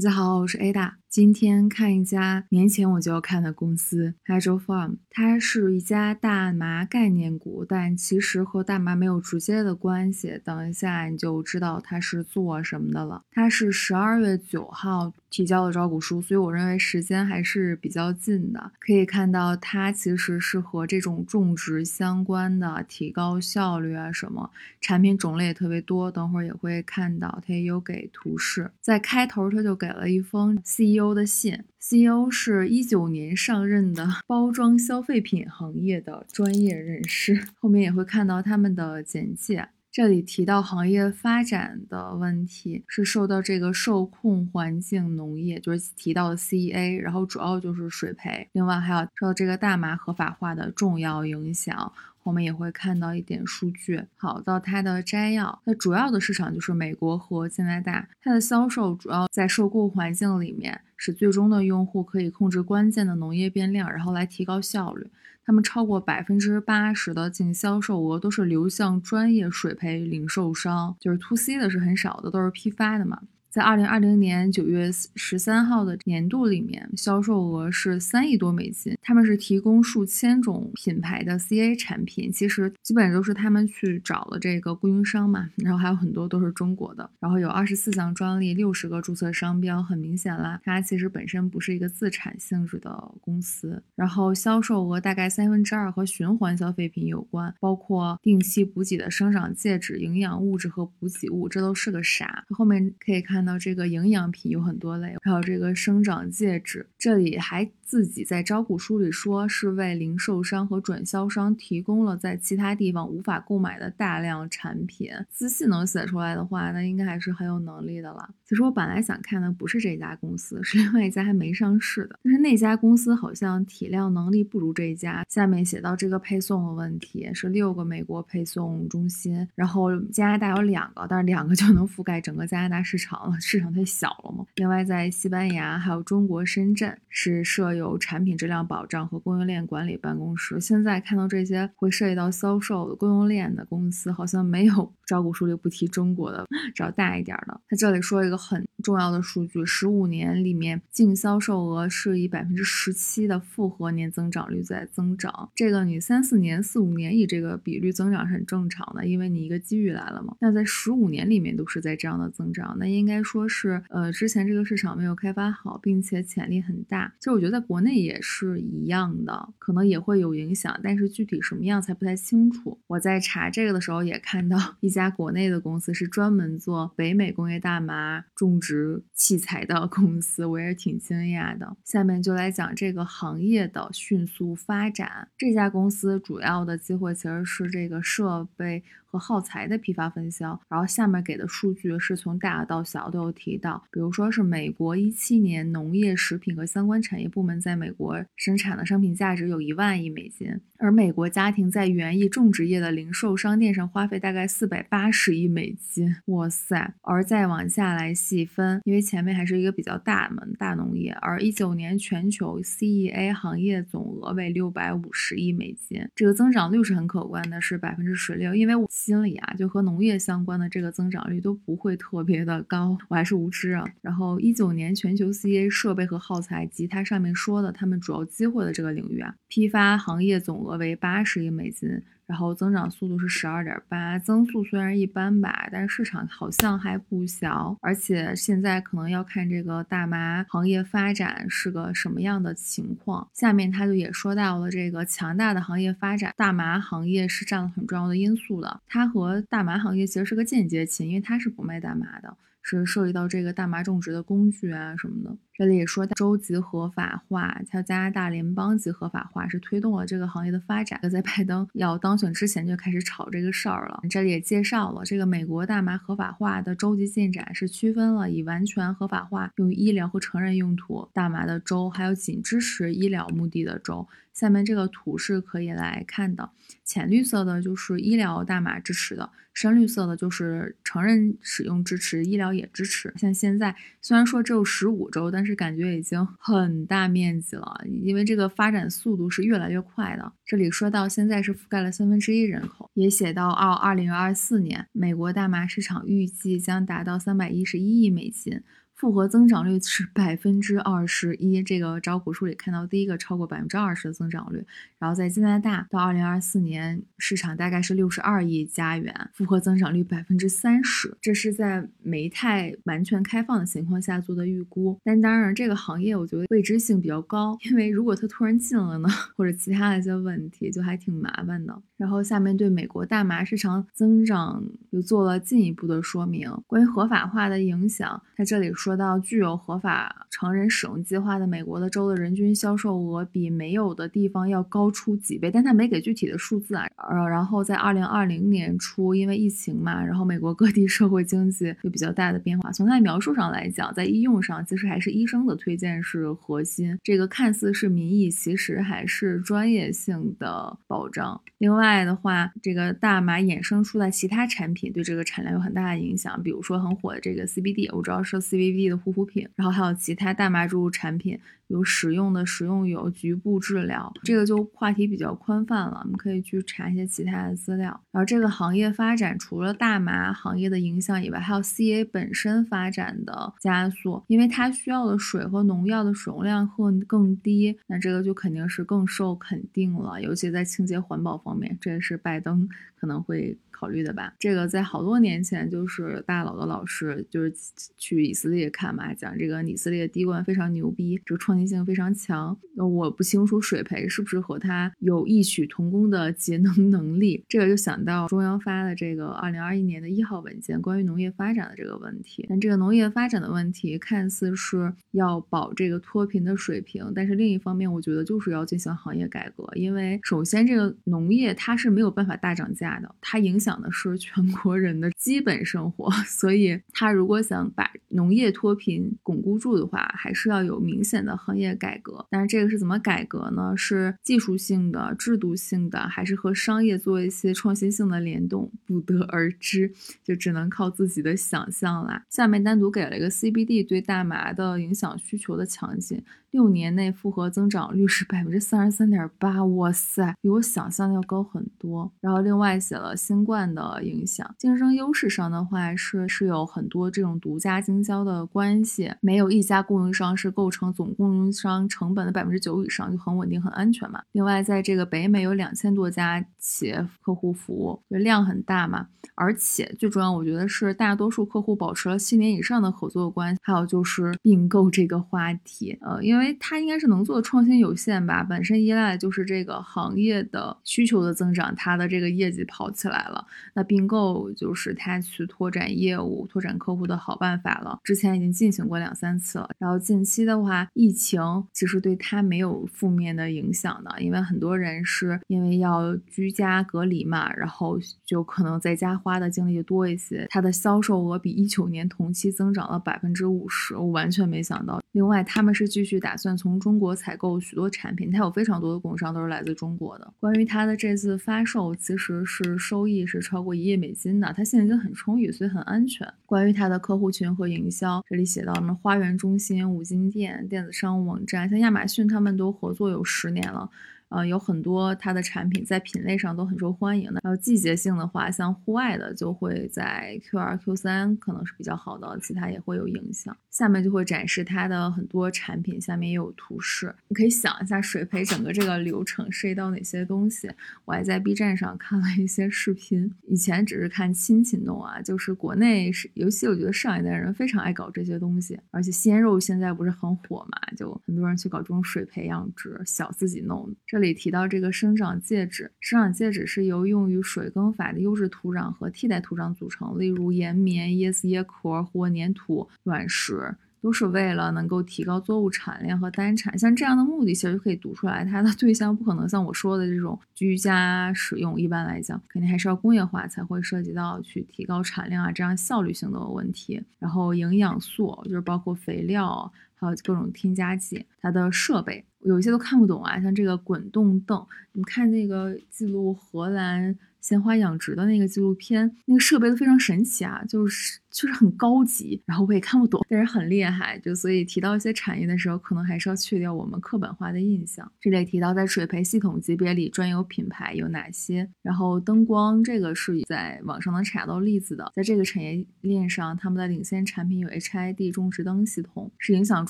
大家好，我是 Ada。今天看一家年前我就要看的公司 Hydro Farm，它是一家大麻概念股，但其实和大麻没有直接的关系。等一下你就知道它是做什么的了。它是十二月九号提交的招股书，所以我认为时间还是比较近的。可以看到它其实是和这种种植相关的，提高效率啊什么，产品种类也特别多。等会儿也会看到，它也有给图示。在开头它就给了一封 CEO。CEO 的信，CEO 是一九年上任的包装消费品行业的专业人士。后面也会看到他们的简介，这里提到行业发展的问题是受到这个受控环境农业，就是提到的 CEA，然后主要就是水培，另外还有受到这个大麻合法化的重要影响。我们也会看到一点数据。好，到它的摘要，那主要的市场就是美国和加拿大。它的销售主要在收购环境里面，使最终的用户可以控制关键的农业变量，然后来提高效率。他们超过百分之八十的净销售额都是流向专业水培零售商，就是 to C 的是很少的，都是批发的嘛。在二零二零年九月十三号的年度里面，销售额是三亿多美金。他们是提供数千种品牌的 CA 产品，其实基本都是他们去找了这个供应商嘛，然后还有很多都是中国的。然后有二十四项专利，六十个注册商标，很明显啦，它其实本身不是一个自产性质的公司。然后销售额大概三分之二和循环消费品有关，包括定期补给的生长介质、营养物质和补给物，这都是个啥？后面可以看。看到这个营养品有很多类，还有这个生长介质，这里还。自己在招股书里说是为零售商和转销商提供了在其他地方无法购买的大量产品。自信能写出来的话，那应该还是很有能力的了。其实我本来想看的不是这家公司，是另外一家还没上市的，但是那家公司好像体量能力不如这一家。下面写到这个配送的问题，是六个美国配送中心，然后加拿大有两个，但是两个就能覆盖整个加拿大市场了，市场太小了嘛。另外在西班牙还有中国深圳是设有。有产品质量保障和供应链管理办公室。现在看到这些会涉及到销售的供应链的公司，好像没有 招股书里不提中国的，找大一点的。他这里说一个很重要的数据：十五年里面净销售额是以百分之十七的复合年增长率在增长。这个你三四年、四五年以这个比率增长是很正常的，因为你一个机遇来了嘛。那在十五年里面都是在这样的增长，那应该说是呃之前这个市场没有开发好，并且潜力很大。其实我觉得在。国内也是一样的，可能也会有影响，但是具体什么样才不太清楚。我在查这个的时候也看到一家国内的公司是专门做北美工业大麻种植器材的公司，我也是挺惊讶的。下面就来讲这个行业的迅速发展。这家公司主要的机会其实是这个设备。和耗材的批发分销，然后下面给的数据是从大到小都有提到，比如说是美国一七年农业、食品和相关产业部门在美国生产的商品价值有一万亿美金，而美国家庭在园艺种植业的零售商店上花费大概四百八十亿美金，哇塞！而再往下来细分，因为前面还是一个比较大门大农业，而一九年全球 CEA 行业总额为六百五十亿美金，这个增长率是很可观的，是百分之十六，因为我。心里啊，就和农业相关的这个增长率都不会特别的高，我还是无知啊。然后一九年全球 C E A 设备和耗材及它上面说的他们主要机会的这个领域啊，批发行业总额为八十亿美金。然后增长速度是十二点八，增速虽然一般吧，但是市场好像还不小，而且现在可能要看这个大麻行业发展是个什么样的情况。下面他就也说到了这个强大的行业发展，大麻行业是占了很重要的因素的。它和大麻行业其实是个间接亲，因为它是不卖大麻的。是涉及到这个大麻种植的工具啊什么的。这里也说州级合法化，还有加拿大联邦级合法化，是推动了这个行业的发展。在拜登 要当选之前就开始炒这个事儿了。这里也介绍了这个美国大麻合法化的州级进展，是区分了以完全合法化用于医疗和成人用途大麻的州，还有仅支持医疗目的的州。下面这个图是可以来看的，浅绿色的就是医疗大麻支持的，深绿色的就是成人使用支持，医疗也支持。像现在虽然说只有十五周，但是感觉已经很大面积了，因为这个发展速度是越来越快的。这里说到现在是覆盖了三分之一人口，也写到二二零二四年，美国大麻市场预计将达到三百一十一亿美金。复合增长率是百分之二十一，这个招股书里看到第一个超过百分之二十的增长率。然后在加拿大，到二零二四年市场大概是六十二亿加元，复合增长率百分之三十，这是在煤炭完全开放的情况下做的预估。但当然，这个行业我觉得未知性比较高，因为如果它突然禁了呢，或者其他的一些问题，就还挺麻烦的。然后下面对美国大麻市场增长又做了进一步的说明，关于合法化的影响，它这里说到，具有合法成人使用计划的美国的州的人均销售额比没有的地方要高。出几倍，但他没给具体的数字啊。呃，然后在二零二零年初，因为疫情嘛，然后美国各地社会经济有比较大的变化。从他的描述上来讲，在医用上，其实还是医生的推荐是核心。这个看似是民意，其实还是专业性的保障。另外外的话，这个大麻衍生出来其他产品对这个产量有很大的影响，比如说很火的这个 CBD，我知道是 CBD 的护肤品，然后还有其他大麻植物产品。有使用的食用油局部治疗，这个就话题比较宽泛了，我们可以去查一些其他的资料。然后这个行业发展除了大麻行业的影响以外，还有 CA 本身发展的加速，因为它需要的水和农药的使用量会更低，那这个就肯定是更受肯定了，尤其在清洁环保方面，这也是拜登可能会。考虑的吧，这个在好多年前就是大佬的老师就是去以色列看嘛，讲这个以色列滴灌非常牛逼，这个创新性非常强。那我不清楚水培是不是和他有异曲同工的节能能力，这个就想到中央发的这个二零二一年的一号文件，关于农业发展的这个问题。但这个农业发展的问题看似是要保这个脱贫的水平，但是另一方面，我觉得就是要进行行业改革，因为首先这个农业它是没有办法大涨价的，它影影响。的是全国人的基本生活，所以他如果想把农业脱贫巩固住的话，还是要有明显的行业改革。但是这个是怎么改革呢？是技术性的、制度性的，还是和商业做一些创新性的联动？不得而知，就只能靠自己的想象啦。下面单独给了一个 CBD 对大麻的影响需求的强劲。六年内复合增长率是百分之三十三点八，哇塞，比我想象的要高很多。然后另外写了新冠的影响，竞争优势上的话是是有很多这种独家经销的关系，没有一家供应商是构成总供应商成本的百分之九以上，就很稳定很安全嘛。另外在这个北美有两千多家企业客户服务，就量很大嘛。而且最重要，我觉得是大多数客户保持了七年以上的合作关系。还有就是并购这个话题，呃，因为。因为它应该是能做的创新有限吧，本身依赖就是这个行业的需求的增长，它的这个业绩跑起来了。那并购就是它去拓展业务、拓展客户的好办法了。之前已经进行过两三次了。然后近期的话，疫情其实对它没有负面的影响的，因为很多人是因为要居家隔离嘛，然后就可能在家花的精力就多一些。它的销售额比一九年同期增长了百分之五十，我完全没想到。另外，他们是继续打。打算从中国采购许多产品，它有非常多的供应商都是来自中国的。关于它的这次发售，其实是收益是超过一亿美金的，它现金很充裕，所以很安全。关于它的客户群和营销，这里写到什么花园中心、五金店、电子商务网站，像亚马逊他们都合作有十年了。呃，有很多它的产品在品类上都很受欢迎的。然后季节性的话，像户外的就会在 Q 二、Q 三可能是比较好的，其他也会有影响。下面就会展示它的很多产品，下面也有图示，你可以想一下水培整个这个流程涉及到哪些东西。我还在 B 站上看了一些视频，以前只是看亲戚弄啊，就是国内是，尤其我觉得上一代人非常爱搞这些东西，而且鲜肉现在不是很火嘛，就很多人去搞这种水培养殖，小自己弄这。里提到这个生长介质，生长介质是由用于水耕法的优质土壤和替代土壤组成，例如岩棉、椰子椰壳或粘土、卵石，都是为了能够提高作物产量和单产。像这样的目的，其实就可以读出来，它的对象不可能像我说的这种居家使用。一般来讲，肯定还是要工业化才会涉及到去提高产量啊这样效率性的问题。然后营养素就是包括肥料。还有各种添加剂。它的设备有一些都看不懂啊，像这个滚动凳，你看那个记录荷兰。鲜花养殖的那个纪录片，那个设备都非常神奇啊，就是就是很高级，然后我也看不懂，但是很厉害。就所以提到一些产业的时候，可能还是要去掉我们刻板化的印象。这里提到在水培系统级别里，专有品牌有哪些？然后灯光这个是在网上能查到例子的，在这个产业链上，他们的领先产品有 HID 种植灯系统，是影响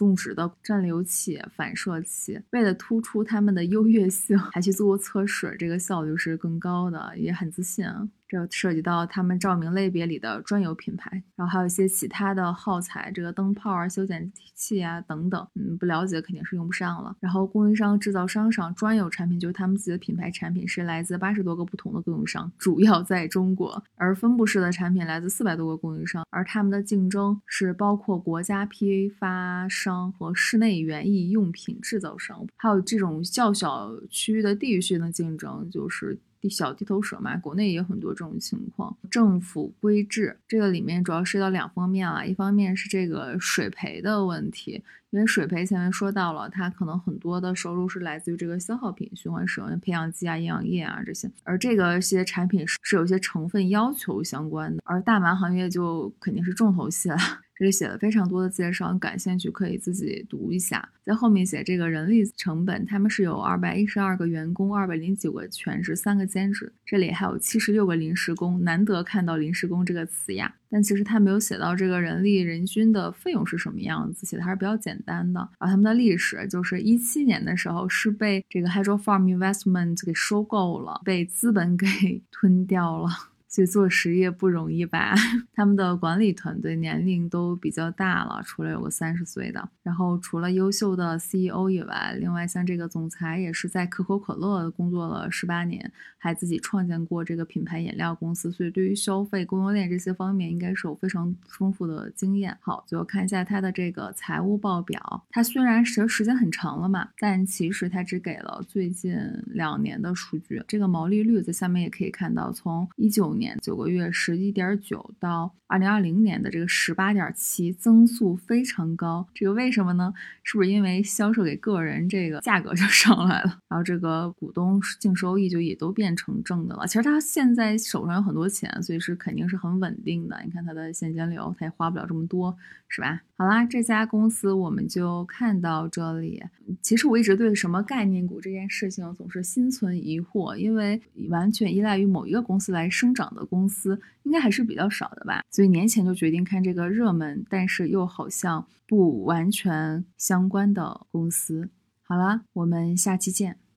种植的暂流器、反射器。为了突出他们的优越性，还去做过测试，这个效率是更高的，也。很自信啊。这涉及到他们照明类别里的专有品牌，然后还有一些其他的耗材，这个灯泡啊、修剪器啊等等，嗯，不了解肯定是用不上了。然后供应商、制造商上专有产品，就是他们自己的品牌产品，是来自八十多个不同的供应商，主要在中国；而分布式的产品来自四百多个供应商，而他们的竞争是包括国家批发商和室内园艺用品制造商，还有这种较小区域的地域性的竞争，就是小地头蛇嘛，国内也有很多。这种情况，政府规制这个里面主要涉及到两方面啊，一方面是这个水培的问题，因为水培前面说到了，它可能很多的收入是来自于这个消耗品循环使用的，培养基啊、营养液啊这些，而这个些产品是是有些成分要求相关的，而大麻行业就肯定是重头戏了。这里写了非常多的介绍，感兴趣可以自己读一下。在后面写这个人力成本，他们是有二百一十二个员工，二百零九个全职，三个兼职。这里还有七十六个临时工，难得看到临时工这个词呀。但其实他没有写到这个人力人均的费用是什么样子，写的还是比较简单的。而他们的历史就是一七年的时候是被这个 Hydro Farm Investment 给收购了，被资本给 吞掉了。所以做实业不容易吧？他们的管理团队年龄都比较大了，除了有个三十岁的。然后除了优秀的 CEO 以外，另外像这个总裁也是在可口可乐工作了十八年，还自己创建过这个品牌饮料公司。所以对于消费供应链这些方面，应该是有非常丰富的经验。好，最后看一下他的这个财务报表。他虽然时时间很长了嘛，但其实他只给了最近两年的数据。这个毛利率在下面也可以看到，从一九。年九个月十一点九到二零二零年的这个十八点七，增速非常高。这个为什么呢？是不是因为销售给个人这个价格就 上来了，然后这个股东净收益就也都变成正的了？其实他现在手上有很多钱，所以是肯定是很稳定的。你看他的现金流，他也花不了这么多，是吧？好啦，这家公司我们就看到这里。其实我一直对什么概念股这件事情总是心存疑惑，因为完全依赖于某一个公司来生长的公司应该还是比较少的吧。所以年前就决定看这个热门，但是又好像不完全相关的公司。好了，我们下期见。